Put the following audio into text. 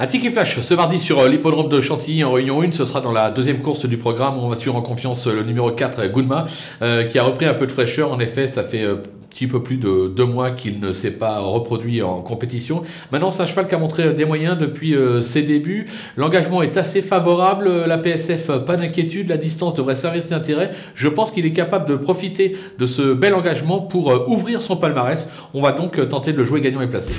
Un ticket flash ce mardi sur euh, l'hippodrome de Chantilly en Réunion 1. Ce sera dans la deuxième course du programme. On va suivre en confiance euh, le numéro 4, euh, Goudma, qui a repris un peu de fraîcheur. En effet, ça fait un petit peu plus de deux mois qu'il ne s'est pas reproduit en compétition. Maintenant, c'est un cheval qui a montré des moyens depuis ses débuts. L'engagement est assez favorable. La PSF, pas d'inquiétude. La distance devrait servir ses intérêts. Je pense qu'il est capable de profiter de ce bel engagement pour ouvrir son palmarès. On va donc tenter de le jouer gagnant et placé.